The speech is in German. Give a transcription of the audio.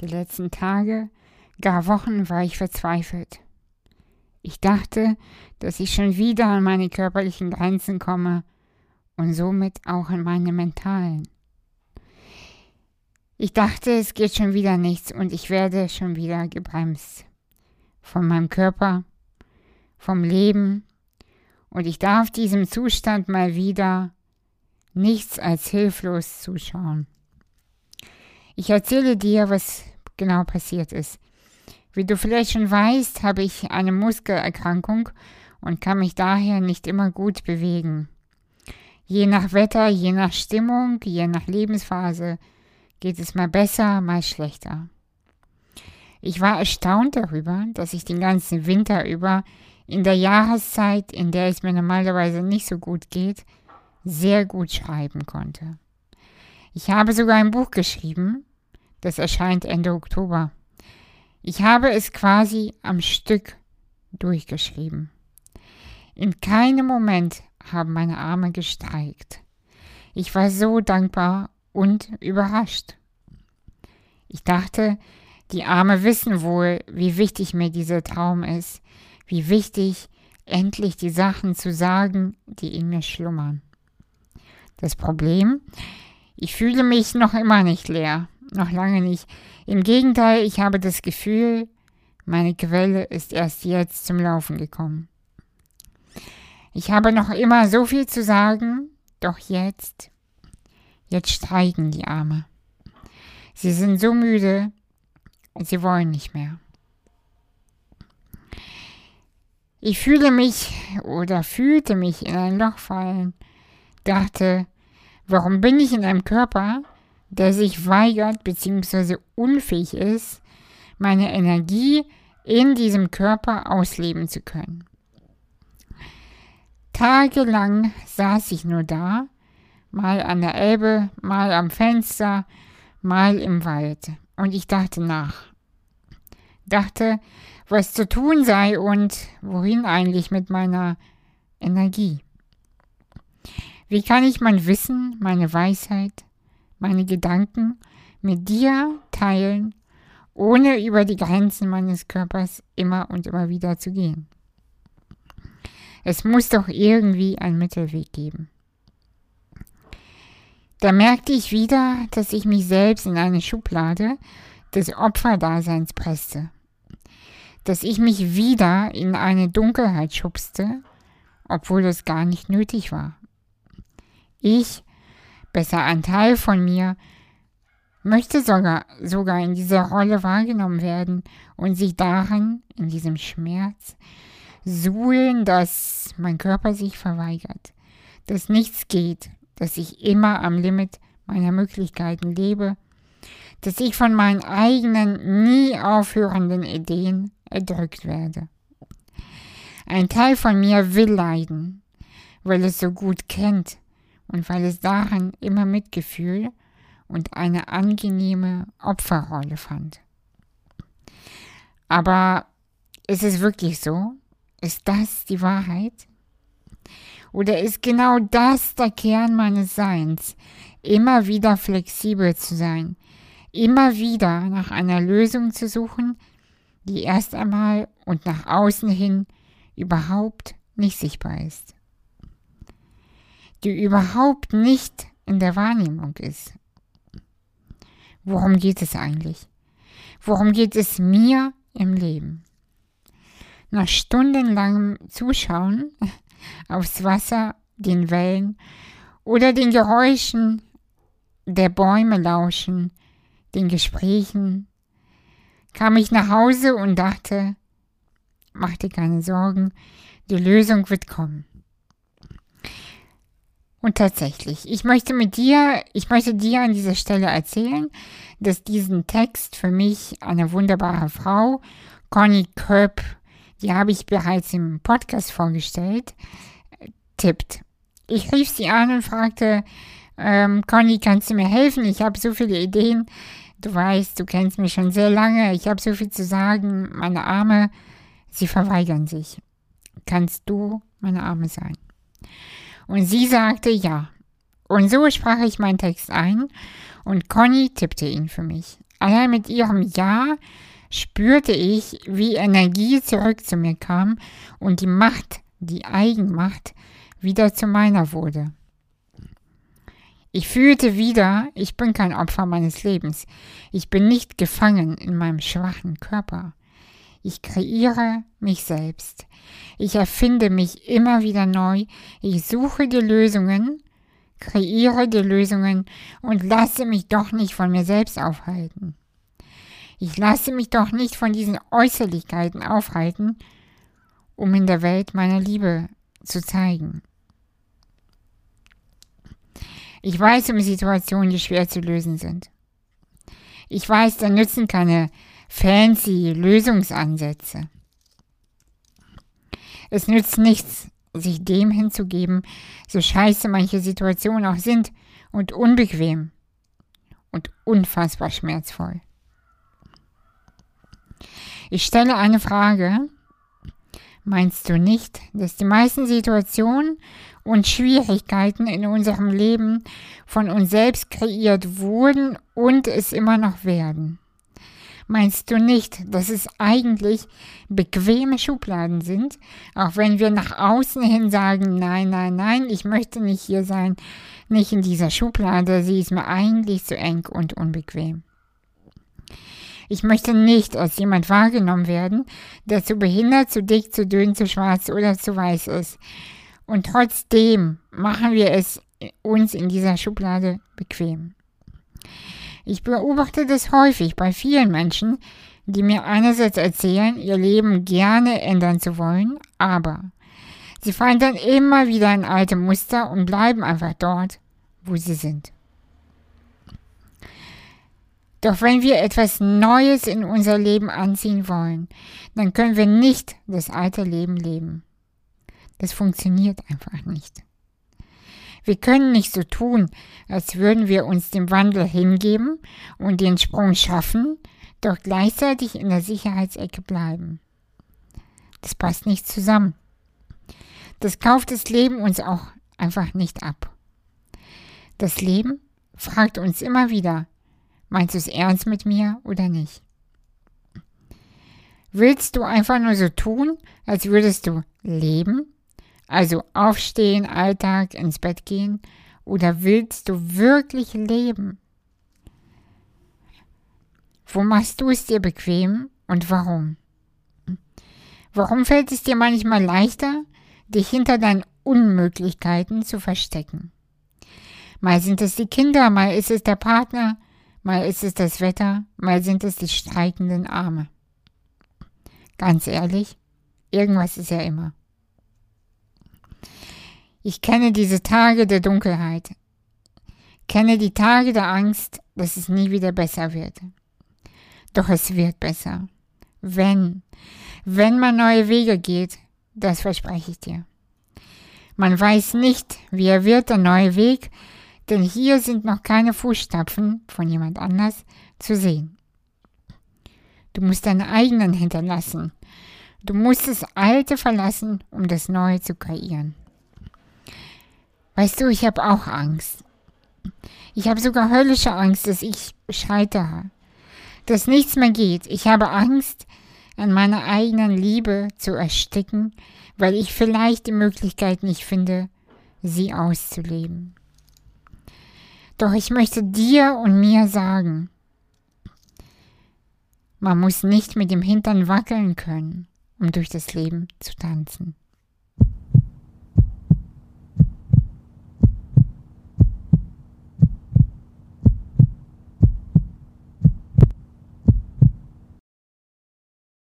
Die letzten Tage, gar Wochen war ich verzweifelt. Ich dachte, dass ich schon wieder an meine körperlichen Grenzen komme und somit auch an meine mentalen. Ich dachte, es geht schon wieder nichts und ich werde schon wieder gebremst. Von meinem Körper, vom Leben und ich darf diesem Zustand mal wieder nichts als hilflos zuschauen. Ich erzähle dir, was genau passiert ist. Wie du vielleicht schon weißt, habe ich eine Muskelerkrankung und kann mich daher nicht immer gut bewegen. Je nach Wetter, je nach Stimmung, je nach Lebensphase geht es mal besser, mal schlechter. Ich war erstaunt darüber, dass ich den ganzen Winter über in der Jahreszeit, in der es mir normalerweise nicht so gut geht, sehr gut schreiben konnte. Ich habe sogar ein Buch geschrieben, das erscheint Ende Oktober. Ich habe es quasi am Stück durchgeschrieben. In keinem Moment haben meine Arme gestreikt. Ich war so dankbar und überrascht. Ich dachte, die Arme wissen wohl, wie wichtig mir dieser Traum ist, wie wichtig, endlich die Sachen zu sagen, die in mir schlummern. Das Problem, ich fühle mich noch immer nicht leer, noch lange nicht. Im Gegenteil, ich habe das Gefühl, meine Quelle ist erst jetzt zum Laufen gekommen. Ich habe noch immer so viel zu sagen, doch jetzt, jetzt streiken die Arme. Sie sind so müde, sie wollen nicht mehr. Ich fühle mich oder fühlte mich in ein Loch fallen, dachte, warum bin ich in einem Körper, der sich weigert bzw. unfähig ist, meine Energie in diesem Körper ausleben zu können. Tagelang saß ich nur da, mal an der Elbe, mal am Fenster, mal im Wald, und ich dachte nach. Dachte, was zu tun sei und wohin eigentlich mit meiner Energie. Wie kann ich mein Wissen, meine Weisheit, meine Gedanken mit dir teilen, ohne über die Grenzen meines Körpers immer und immer wieder zu gehen. Es muss doch irgendwie einen Mittelweg geben. Da merkte ich wieder, dass ich mich selbst in eine Schublade des Opferdaseins presste, dass ich mich wieder in eine Dunkelheit schubste, obwohl es gar nicht nötig war. Ich besser ein Teil von mir, möchte sogar, sogar in dieser Rolle wahrgenommen werden und sich darin, in diesem Schmerz, suhlen, dass mein Körper sich verweigert, dass nichts geht, dass ich immer am Limit meiner Möglichkeiten lebe, dass ich von meinen eigenen, nie aufhörenden Ideen erdrückt werde. Ein Teil von mir will leiden, weil es so gut kennt, und weil es darin immer Mitgefühl und eine angenehme Opferrolle fand. Aber ist es wirklich so? Ist das die Wahrheit? Oder ist genau das der Kern meines Seins, immer wieder flexibel zu sein, immer wieder nach einer Lösung zu suchen, die erst einmal und nach außen hin überhaupt nicht sichtbar ist? Die überhaupt nicht in der Wahrnehmung ist. Worum geht es eigentlich? Worum geht es mir im Leben? Nach stundenlangem Zuschauen aufs Wasser, den Wellen oder den Geräuschen der Bäume lauschen, den Gesprächen, kam ich nach Hause und dachte, mach dir keine Sorgen, die Lösung wird kommen. Und tatsächlich, ich möchte mit dir, ich möchte dir an dieser Stelle erzählen, dass diesen Text für mich eine wunderbare Frau, Conny Köpp, die habe ich bereits im Podcast vorgestellt, tippt. Ich rief sie an und fragte, ähm, Conny, kannst du mir helfen? Ich habe so viele Ideen. Du weißt, du kennst mich schon sehr lange. Ich habe so viel zu sagen. Meine Arme, sie verweigern sich. Kannst du meine Arme sein? Und sie sagte ja. Und so sprach ich meinen Text ein und Conny tippte ihn für mich. Allein mit ihrem Ja spürte ich, wie Energie zurück zu mir kam und die Macht, die Eigenmacht, wieder zu meiner wurde. Ich fühlte wieder, ich bin kein Opfer meines Lebens. Ich bin nicht gefangen in meinem schwachen Körper. Ich kreiere mich selbst. Ich erfinde mich immer wieder neu. Ich suche die Lösungen, kreiere die Lösungen und lasse mich doch nicht von mir selbst aufhalten. Ich lasse mich doch nicht von diesen Äußerlichkeiten aufhalten, um in der Welt meine Liebe zu zeigen. Ich weiß um Situationen, die schwer zu lösen sind. Ich weiß, da nützen keine fancy Lösungsansätze. Es nützt nichts, sich dem hinzugeben, so scheiße manche Situationen auch sind und unbequem und unfassbar schmerzvoll. Ich stelle eine Frage. Meinst du nicht, dass die meisten Situationen und Schwierigkeiten in unserem Leben von uns selbst kreiert wurden und es immer noch werden. Meinst du nicht, dass es eigentlich bequeme Schubladen sind, auch wenn wir nach außen hin sagen, nein, nein, nein, ich möchte nicht hier sein, nicht in dieser Schublade, sie ist mir eigentlich zu eng und unbequem. Ich möchte nicht als jemand wahrgenommen werden, der zu behindert, zu dick, zu dünn, zu schwarz oder zu weiß ist. Und trotzdem machen wir es uns in dieser Schublade bequem. Ich beobachte das häufig bei vielen Menschen, die mir einerseits erzählen, ihr Leben gerne ändern zu wollen, aber sie fallen dann immer wieder in alte Muster und bleiben einfach dort, wo sie sind. Doch wenn wir etwas Neues in unser Leben anziehen wollen, dann können wir nicht das alte Leben leben. Das funktioniert einfach nicht. Wir können nicht so tun, als würden wir uns dem Wandel hingeben und den Sprung schaffen, doch gleichzeitig in der Sicherheitsecke bleiben. Das passt nicht zusammen. Das kauft das Leben uns auch einfach nicht ab. Das Leben fragt uns immer wieder, meinst du es ernst mit mir oder nicht? Willst du einfach nur so tun, als würdest du leben also aufstehen, Alltag, ins Bett gehen? Oder willst du wirklich leben? Wo machst du es dir bequem und warum? Warum fällt es dir manchmal leichter, dich hinter deinen Unmöglichkeiten zu verstecken? Mal sind es die Kinder, mal ist es der Partner, mal ist es das Wetter, mal sind es die streikenden Arme. Ganz ehrlich, irgendwas ist ja immer. Ich kenne diese Tage der Dunkelheit, kenne die Tage der Angst, dass es nie wieder besser wird. Doch es wird besser. Wenn, wenn man neue Wege geht, das verspreche ich dir. Man weiß nicht, wie er wird, der neue Weg, denn hier sind noch keine Fußstapfen von jemand anders zu sehen. Du musst deine eigenen hinterlassen. Du musst das Alte verlassen, um das Neue zu kreieren. Weißt du, ich habe auch Angst. Ich habe sogar höllische Angst, dass ich scheitere, dass nichts mehr geht. Ich habe Angst, an meiner eigenen Liebe zu ersticken, weil ich vielleicht die Möglichkeit nicht finde, sie auszuleben. Doch ich möchte dir und mir sagen, man muss nicht mit dem Hintern wackeln können, um durch das Leben zu tanzen.